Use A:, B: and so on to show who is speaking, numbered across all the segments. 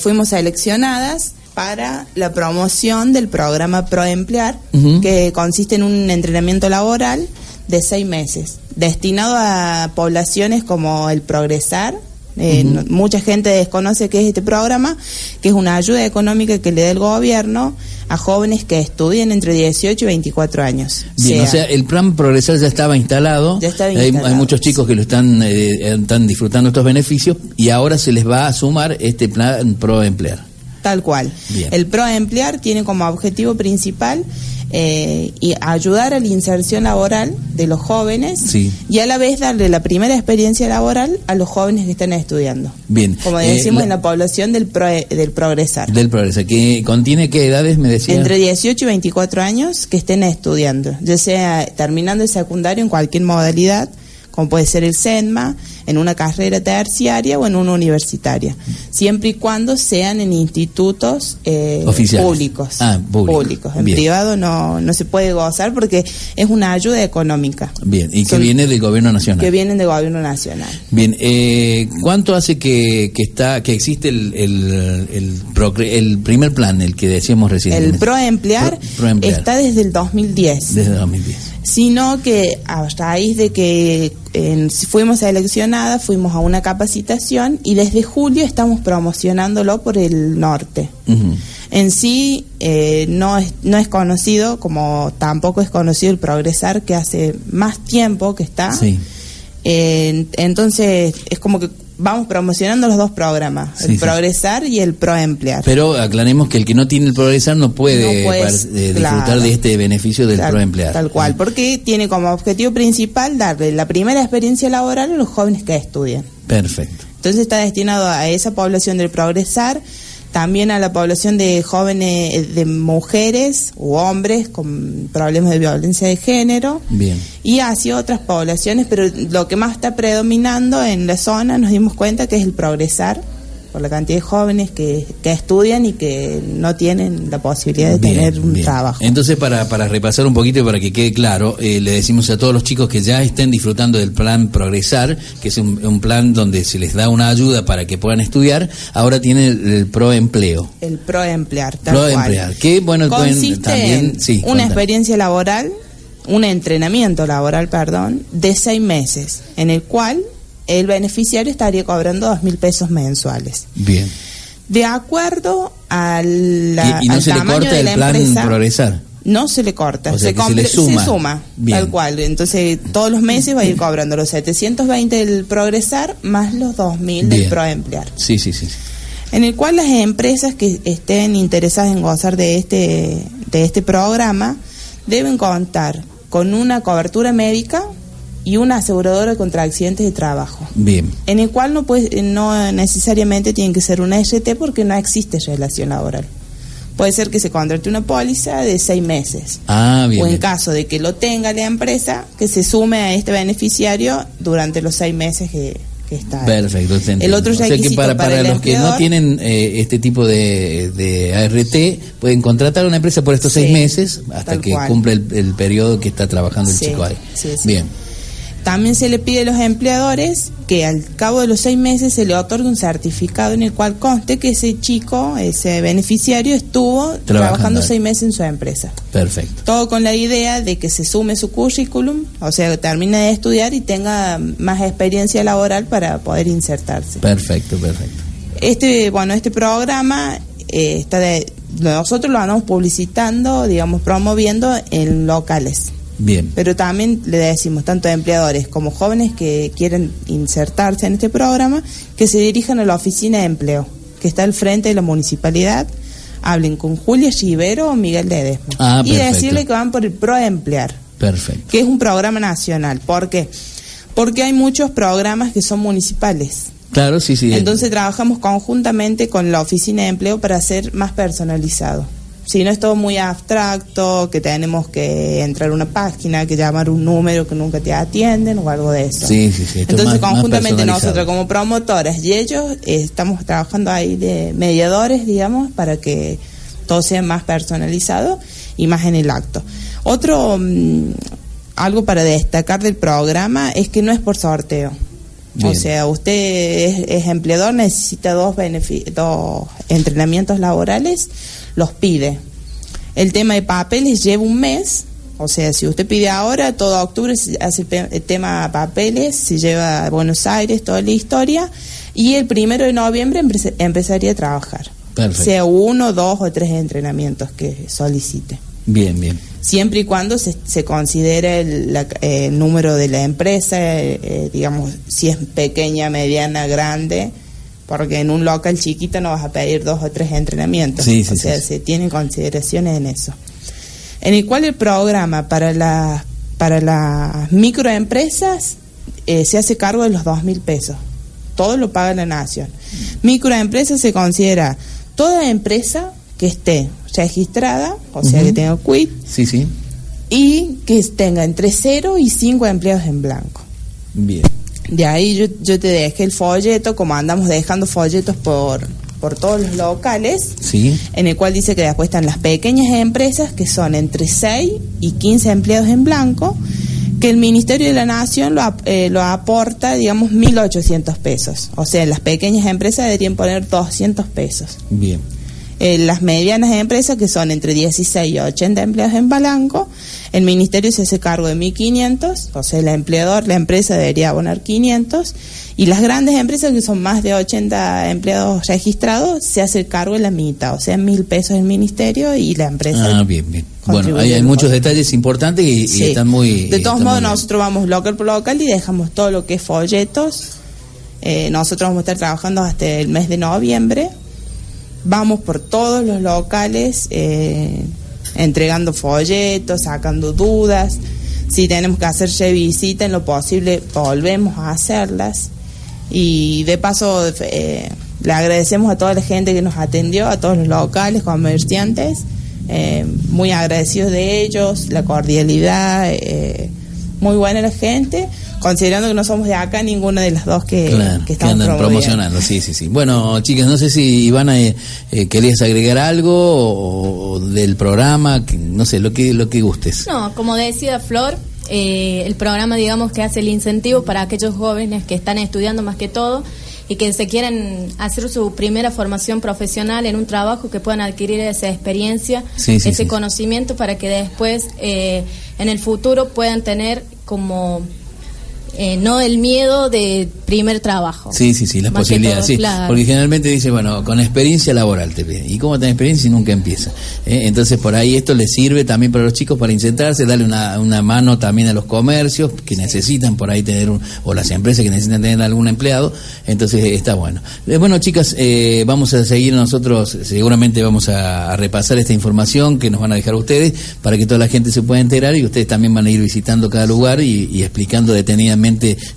A: Fuimos seleccionadas para la promoción del programa ProEmplear, que consiste en un entrenamiento laboral de seis meses, destinado a poblaciones como el Progresar, eh, mucha gente desconoce qué es este programa, que es una ayuda económica que le da el gobierno a jóvenes que estudian entre 18 y 24 años.
B: Bien, o sea, el plan progresar ya estaba instalado. hay, muchos chicos que lo están, eh, están disfrutando estos beneficios y ahora se les va a sumar este plan pro emplear.
A: Tal cual. El pro emplear tiene como objetivo principal eh, y ayudar a la inserción laboral de los jóvenes y a la vez darle la primera experiencia laboral a los jóvenes que están estudiando.
B: Bien.
A: Como eh, decimos en la población del, del progresar.
B: Del progresar, que contiene qué edades, me decía.
A: Entre 18 y 24 años que estén estudiando, ya sea terminando el secundario en cualquier modalidad, como puede ser el SENMA, en una carrera terciaria o en una universitaria, siempre y cuando sean en institutos eh, públicos.
B: Ah,
A: públicos. En privado no, no se puede gozar porque es una ayuda económica.
B: Bien, y que viene del gobierno nacional.
A: Que vienen del gobierno nacional.
B: Bien, eh, ¿cuánto hace que, que, está que existe el, el, el, primer plan, el que decíamos recién?
A: El ProEmplear Pro está desde el 2010.
B: Desde el 2010.
A: Sino que a raíz de que fuimos seleccionadas, fuimos a una capacitación y desde julio estamos promocionándolo por el norte. En sí eh, no, es, no es conocido, como tampoco es conocido el Progresar, que hace más tiempo que está. entonces es como que vamos promocionando los dos programas, el Progresar y el Proemplear.
B: Pero aclaremos que el que no tiene el Progresar no puede, eh, disfrutar de este beneficio del Proemplear.
A: Tal cual, porque tiene como objetivo principal darle la primera experiencia laboral a los jóvenes que estudian.
B: Perfecto.
A: Entonces está destinado a esa población del Progresar también a la población de jóvenes, de mujeres u hombres con problemas de violencia de género.
B: Bien.
A: Y hacia otras poblaciones, pero lo que más está predominando en la zona nos dimos cuenta que es el progresar por la cantidad de jóvenes que, que estudian y que no tienen la posibilidad de tener un trabajo.
B: Entonces, para, para repasar un poquito y para que quede claro, eh, le decimos a todos los chicos que ya estén disfrutando del plan Progresar, que es un, plan donde se les da una ayuda para que puedan estudiar, ahora tiene el, Proempleo.
A: El Proemplear, tal
B: Proemplear, que bueno,
A: Consiste también, en una experiencia laboral un entrenamiento laboral, perdón, de seis meses, en el cual el beneficiario estaría cobrando dos mil pesos mensuales.
B: Bien.
A: De acuerdo al,
B: ¿Y, no se le corta el plan progresar?
A: No se le corta, se, le suma, tal cual. Entonces, todos los meses va a ir cobrando los 720 del progresar más los 2000 del proemplear.
B: Sí, sí, sí.
A: En el cual las empresas que estén interesadas en gozar de este, de este programa deben contar con una cobertura médica y una aseguradora contra accidentes de trabajo.
B: Bien.
A: En el cual no, puede, no necesariamente tiene que ser una ST porque no existe relación laboral. Puede ser que se contrate una póliza de seis meses.
B: Ah, bien.
A: O en caso de que lo tenga la empresa, que se sume a este beneficiario durante los seis meses que, está.
B: Perfecto.
A: El otro requisito
B: para, para, los que no tienen eh, este tipo de, de, ART, pueden contratar a una empresa por estos seis meses hasta que cumple el, periodo que está trabajando el chico ahí. bien.
A: También se le pide a los empleadores que al cabo de los seis meses se le otorgue un certificado en el cual conste que ese chico, ese beneficiario, estuvo trabajando, seis meses en su empresa.
B: Perfecto.
A: Todo con la idea de que se sume su currículum, o sea, que termine de estudiar y tenga más experiencia laboral para poder insertarse.
B: Perfecto, perfecto.
A: Este, bueno, este programa eh, está de, nosotros lo vamos publicitando, digamos, promoviendo en locales.
B: Bien.
A: Pero también le decimos, tanto a empleadores como jóvenes que quieren insertarse en este programa, que se dirijan a la oficina de empleo, que está al frente de la municipalidad. Hablen con Julia Chivero o Miguel Ledesma.
B: Ah,
A: y decirle que van por el ProEmplear.
B: Perfecto.
A: Que es un programa nacional. ¿Por qué? Porque hay muchos programas que son municipales
B: Claro, sí, sí.
A: Entonces trabajamos conjuntamente con la oficina de empleo para hacer más personalizado. Si no es todo muy abstracto, que tenemos que entrar a una página, que llamar un número que nunca te atienden o algo de eso.
B: Sí, sí, sí.
A: Entonces,
B: más- más
A: conjuntamente
B: personalizado.
A: nosotros como promotoras y ellos eh, estamos trabajando ahí de mediadores, digamos, para que todo sea más personalizado y más en el acto. Otro, mm, algo para destacar del programa es que no es por sorteo. O sea, usted es, es empleador, necesita dos, dos entrenamientos laborales, los pide. El tema de papeles lleva un mes, o sea, si usted pide ahora, todo octubre se hace el tema papeles, se lleva a Buenos Aires, toda la historia, y el primero de noviembre empe- empezaría a trabajar.
B: Perfecto.
A: Sea uno, dos o tres entrenamientos que solicite
B: Bien, bien.
A: siempre y cuando se, se considere el, la- el número de la empresa, eh, eh, digamos, si es pequeña, mediana, grande, porque en un local chiquito no vas a pedir dos o tres entrenamientos.
B: Sí, sí,
A: o sea,
B: sí,
A: se tienen consideraciones en eso. En el cual el programa para, la, para las microempresas eh, se hace cargo de los dos mil pesos. Todo lo paga la nación. Microempresa se considera toda empresa que esté registrada, o sea, que tenga quit,
B: Sí, sí.
A: y que tenga entre 0 y 5 empleados en blanco.
B: Bien.
A: De ahí yo, yo te dejé el folleto, como andamos dejando folletos por, por todos los locales,
B: Sí.
A: en el cual dice que después están las pequeñas empresas, que son entre 6 y 15 empleados en blanco, que el Ministerio de la Nación lo, eh, lo aporta, digamos, 1.800 pesos. O sea, las pequeñas empresas deberían poner 200 pesos.
B: Bien.
A: Eh, las medianas empresas, que son entre 16 y 80 empleados en Balanco, el ministerio se hace cargo de 1.500, o sea, el empleador, la empresa debería abonar 500, y las grandes empresas, que son más de 80 empleados registrados, se hace cargo de la mitad, o sea, 1.000 pesos el ministerio y la empresa.
B: Ah, bien, bien. Bueno, hay, muchos detalles importantes y, y
A: Sí.
B: están muy...
A: De todos modos, nosotros vamos local por local y dejamos todo lo que es folletos. Eh, nosotros vamos a estar trabajando hasta el mes de noviembre. Vamos por todos los locales eh, entregando folletos, sacando dudas. Si tenemos que hacer revisita en lo posible, volvemos a hacerlas. Y de paso, eh, le agradecemos a toda la gente que nos atendió, a todos los locales, comerciantes, eh, muy agradecidos de ellos, la cordialidad, eh, muy buena la gente, considerando que no somos de acá ninguna de las dos que,
B: Claro,
A: que
B: que andan
A: promoviendo.
B: promocionando, sí, sí, sí. Bueno, chicas, no sé si Ivana eh, eh, querías agregar algo o, o del programa, que, no sé, lo que lo que gustes.
C: No, como decía Flor, eh, el programa, digamos, que hace el incentivo para aquellos jóvenes que están estudiando más que todo y que se quieren hacer su primera formación profesional en un trabajo, que puedan adquirir esa experiencia,
B: Sí, sí,
C: ese
B: sí.
C: conocimiento para que después, eh, en el futuro, puedan tener como... eh, no el miedo de primer trabajo.
B: Sí, sí, sí, las
C: Más
B: posibilidades,
C: todo,
B: sí.
C: claro.
B: Porque generalmente dice, bueno, con experiencia laboral te piden. ¿Y cómo tenés experiencia si nunca empieza? ¿Eh? Entonces, por ahí esto les sirve también para los chicos para incentrarse, darle una, una mano también a los comercios que necesitan por ahí tener, un, o las empresas que necesitan tener algún empleado. Entonces, eh, está bueno. Eh, bueno, chicas, eh, vamos a seguir nosotros, seguramente vamos a, a repasar esta información que nos van a dejar ustedes para que toda la gente se pueda enterar y ustedes también van a ir visitando cada lugar y, y explicando detenidamente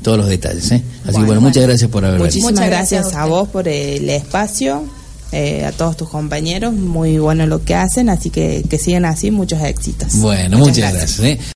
B: todos los detalles. ¿eh? Así que,
A: Bueno,
B: bueno, muchas gracias por haber venido.
A: Muchísimas
C: Muchas
A: gracias,
C: gracias a
A: vos por el espacio, eh, a todos tus compañeros, muy bueno lo que hacen, así que que sigan así, muchos éxitos.
B: Bueno, muchas, gracias. ¿eh?